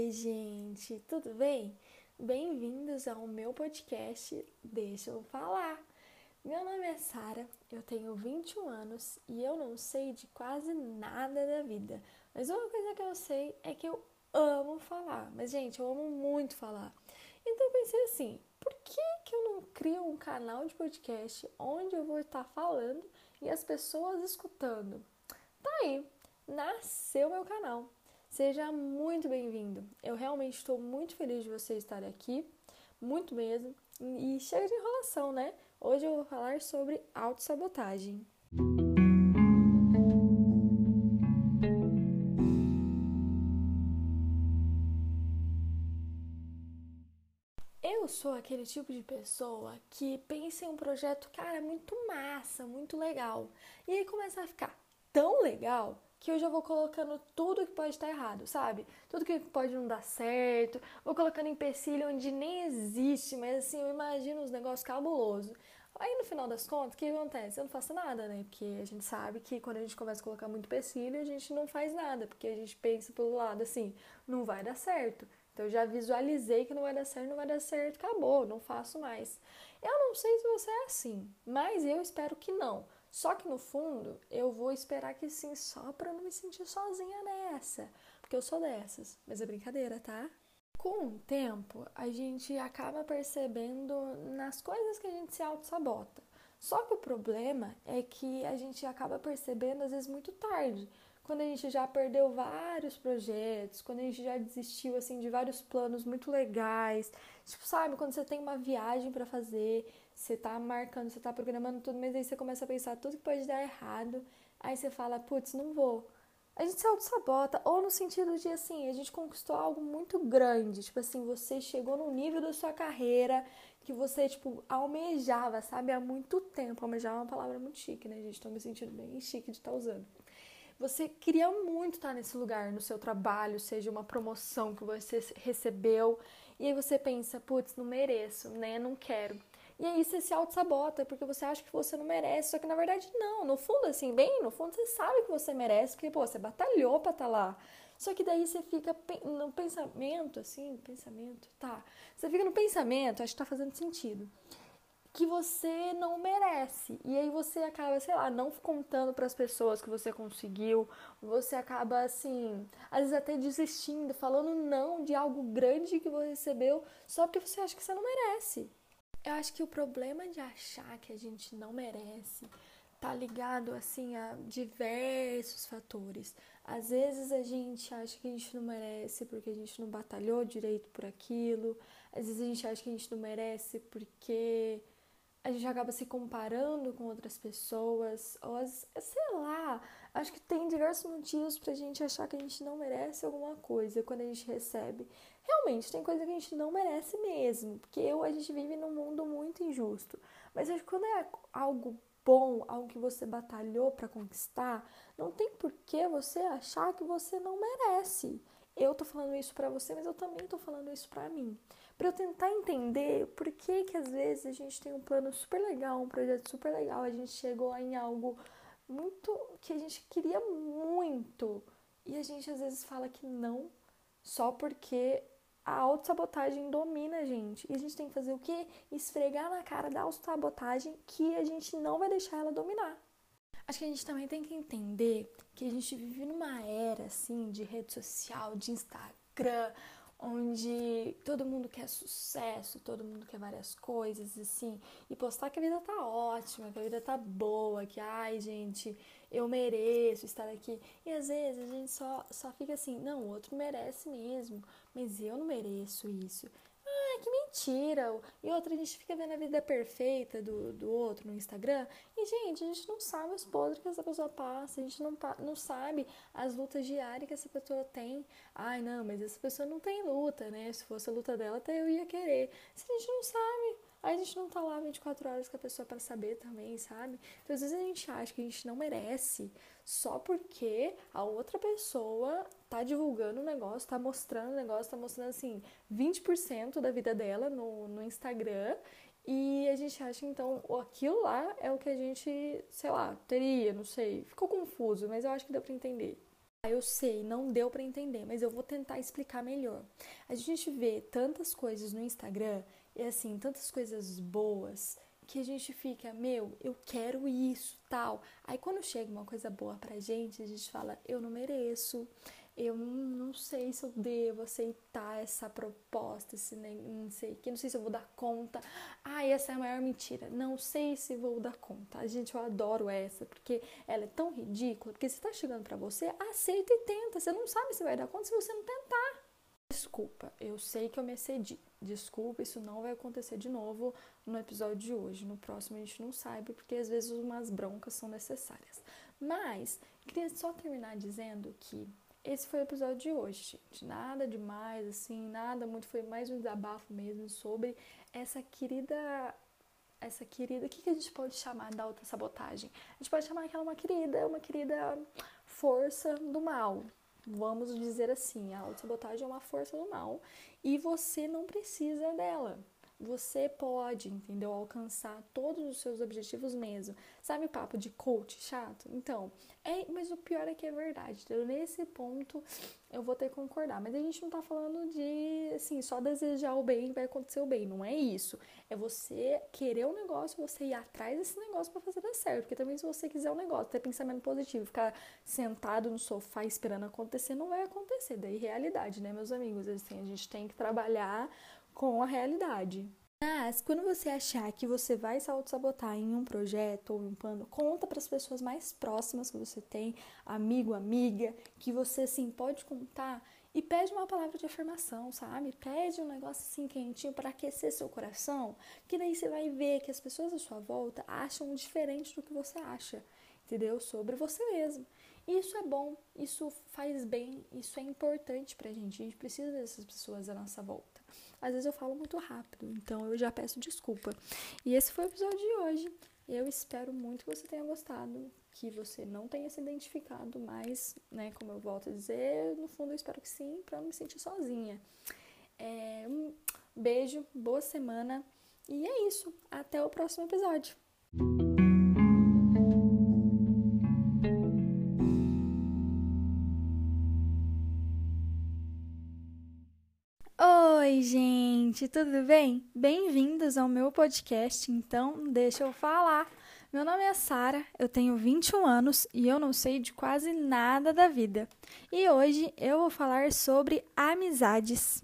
Oi, gente, tudo bem? Bem-vindos ao meu podcast Deixa eu falar. Meu nome é Sara, eu tenho 21 anos e eu não sei de quase nada da vida. Mas uma coisa que eu sei é que eu amo falar. Mas, gente, eu amo muito falar. Então eu pensei assim: por que, que eu não crio um canal de podcast onde eu vou estar falando e as pessoas escutando? Tá aí, nasceu meu canal. Seja muito bem-vindo. Eu realmente estou muito feliz de você estar aqui, muito mesmo. E chega de enrolação, né? Hoje eu vou falar sobre autossabotagem. Eu sou aquele tipo de pessoa que pensa em um projeto, cara, muito massa, muito legal. E aí começa a ficar tão legal que eu já vou colocando tudo que pode estar errado, sabe? Tudo que pode não dar certo, vou colocando empecilho onde nem existe, mas assim, eu imagino uns negócios cabulosos. Aí no final das contas, o que acontece? Eu não faço nada, né? Porque a gente sabe que quando a gente começa a colocar muito empecilho, a gente não faz nada, porque a gente pensa pelo lado assim, não vai dar certo. Então eu já visualizei que não vai dar certo, não vai dar certo, acabou, não faço mais. Eu não sei se você é assim, mas eu espero que não. Só que no fundo, eu vou esperar que sim, só para não me sentir sozinha nessa, porque eu sou dessas. Mas é brincadeira, tá? Com o tempo, a gente acaba percebendo nas coisas que a gente se auto-sabota. Só que o problema é que a gente acaba percebendo às vezes muito tarde, quando a gente já perdeu vários projetos, quando a gente já desistiu assim de vários planos muito legais. Tipo, sabe, quando você tem uma viagem para fazer você tá marcando, você tá programando tudo, mas aí você começa a pensar tudo que pode dar errado. Aí você fala, putz, não vou. A gente se auto-sabota, ou no sentido de assim, a gente conquistou algo muito grande. Tipo assim, você chegou no nível da sua carreira que você, tipo, almejava, sabe? Há muito tempo. Almejar é uma palavra muito chique, né, gente? Tô me sentindo bem chique de estar tá usando. Você queria muito estar nesse lugar no seu trabalho, seja uma promoção que você recebeu, e aí você pensa, putz, não mereço, né? Não quero. E aí você se auto-sabota porque você acha que você não merece. Só que na verdade não. No fundo, assim, bem no fundo você sabe que você merece, porque, pô, você batalhou pra estar tá lá. Só que daí você fica no pensamento, assim, pensamento, tá. Você fica no pensamento, acho que tá fazendo sentido. Que você não merece. E aí você acaba, sei lá, não contando para as pessoas que você conseguiu. Você acaba, assim, às vezes até desistindo, falando não de algo grande que você recebeu só porque você acha que você não merece. Eu acho que o problema de achar que a gente não merece tá ligado assim a diversos fatores. Às vezes a gente acha que a gente não merece porque a gente não batalhou direito por aquilo. Às vezes a gente acha que a gente não merece porque a gente acaba se comparando com outras pessoas, ou as, sei lá, acho que tem diversos motivos pra gente achar que a gente não merece alguma coisa quando a gente recebe. Realmente, tem coisa que a gente não merece mesmo, porque a gente vive num mundo muito injusto. Mas acho que quando é algo bom, algo que você batalhou para conquistar, não tem por que você achar que você não merece. Eu tô falando isso para você, mas eu também tô falando isso para mim para eu tentar entender por que que às vezes a gente tem um plano super legal, um projeto super legal, a gente chegou em algo muito que a gente queria muito e a gente às vezes fala que não só porque a autossabotagem domina a gente. E a gente tem que fazer o quê? Esfregar na cara da autossabotagem que a gente não vai deixar ela dominar. Acho que a gente também tem que entender que a gente vive numa era assim de rede social, de Instagram, onde todo mundo quer sucesso, todo mundo quer várias coisas, assim, e postar que a vida tá ótima, que a vida tá boa, que, ai, gente, eu mereço estar aqui. E às vezes a gente só, só fica assim, não, o outro merece mesmo, mas eu não mereço isso mentira. E outra, a gente fica vendo a vida perfeita do, do outro no Instagram. E, gente, a gente não sabe os podres que essa pessoa passa. A gente não, não sabe as lutas diárias que essa pessoa tem. Ai, não, mas essa pessoa não tem luta, né? Se fosse a luta dela, até eu ia querer. Se a gente não sabe, a gente não tá lá 24 horas com a pessoa para saber também, sabe? Então às vezes a gente acha que a gente não merece só porque a outra pessoa tá divulgando o negócio, tá mostrando o negócio, tá mostrando assim 20% da vida dela no, no Instagram. E a gente acha então aquilo lá é o que a gente, sei lá, teria, não sei. Ficou confuso, mas eu acho que deu pra entender. eu sei, não deu para entender, mas eu vou tentar explicar melhor. A gente vê tantas coisas no Instagram assim, tantas coisas boas que a gente fica, meu, eu quero isso, tal. Aí quando chega uma coisa boa pra gente, a gente fala, eu não mereço, eu não, sei se eu devo aceitar essa proposta, esse não sei que, não sei se eu vou dar conta. Ah, essa é a maior mentira. Não sei se vou dar conta. Gente, eu adoro essa, porque ela é tão ridícula, porque se tá chegando para você, aceita e tenta. Você não sabe se vai dar conta se você não tentar. Desculpa, eu sei que eu me excedi. Desculpa, isso não vai acontecer de novo no episódio de hoje. No próximo a gente não sabe, porque às vezes umas broncas são necessárias. Mas, queria só terminar dizendo que esse foi o episódio de hoje, gente. Nada demais, assim, nada muito. Foi mais um desabafo mesmo sobre essa querida. Essa querida. O que, que a gente pode chamar da autossabotagem? A gente pode chamar que ela uma querida, uma querida força do mal. Vamos dizer assim: a autossabotagem é uma força do mal e você não precisa dela você pode, entendeu? Alcançar todos os seus objetivos mesmo. Sabe o papo de coach chato? Então, é, mas o pior é que é verdade? Nesse ponto eu vou ter que concordar. Mas a gente não tá falando de, assim, só desejar o bem vai acontecer o bem. Não é isso. É você querer o um negócio, você ir atrás desse negócio para fazer dar certo. Porque também se você quiser um negócio, ter pensamento positivo, ficar sentado no sofá esperando acontecer, não vai acontecer. Daí realidade, né, meus amigos? Assim, a gente tem que trabalhar com a realidade. Mas quando você achar que você vai se auto-sabotar em um projeto ou em um plano, conta para as pessoas mais próximas que você tem, amigo, amiga, que você assim pode contar e pede uma palavra de afirmação, sabe? Pede um negócio assim quentinho para aquecer seu coração, que daí você vai ver que as pessoas à sua volta acham diferente do que você acha, entendeu? Sobre você mesmo. Isso é bom, isso faz bem, isso é importante pra gente. A gente precisa dessas pessoas à nossa volta. Às vezes eu falo muito rápido, então eu já peço desculpa. E esse foi o episódio de hoje. Eu espero muito que você tenha gostado, que você não tenha se identificado, mas, né, como eu volto a dizer, no fundo eu espero que sim, para não me sentir sozinha. É, um beijo, boa semana e é isso. Até o próximo episódio. Oi, gente, tudo bem? Bem-vindos ao meu podcast. Então, deixa eu falar. Meu nome é Sara, eu tenho 21 anos e eu não sei de quase nada da vida. E hoje eu vou falar sobre amizades.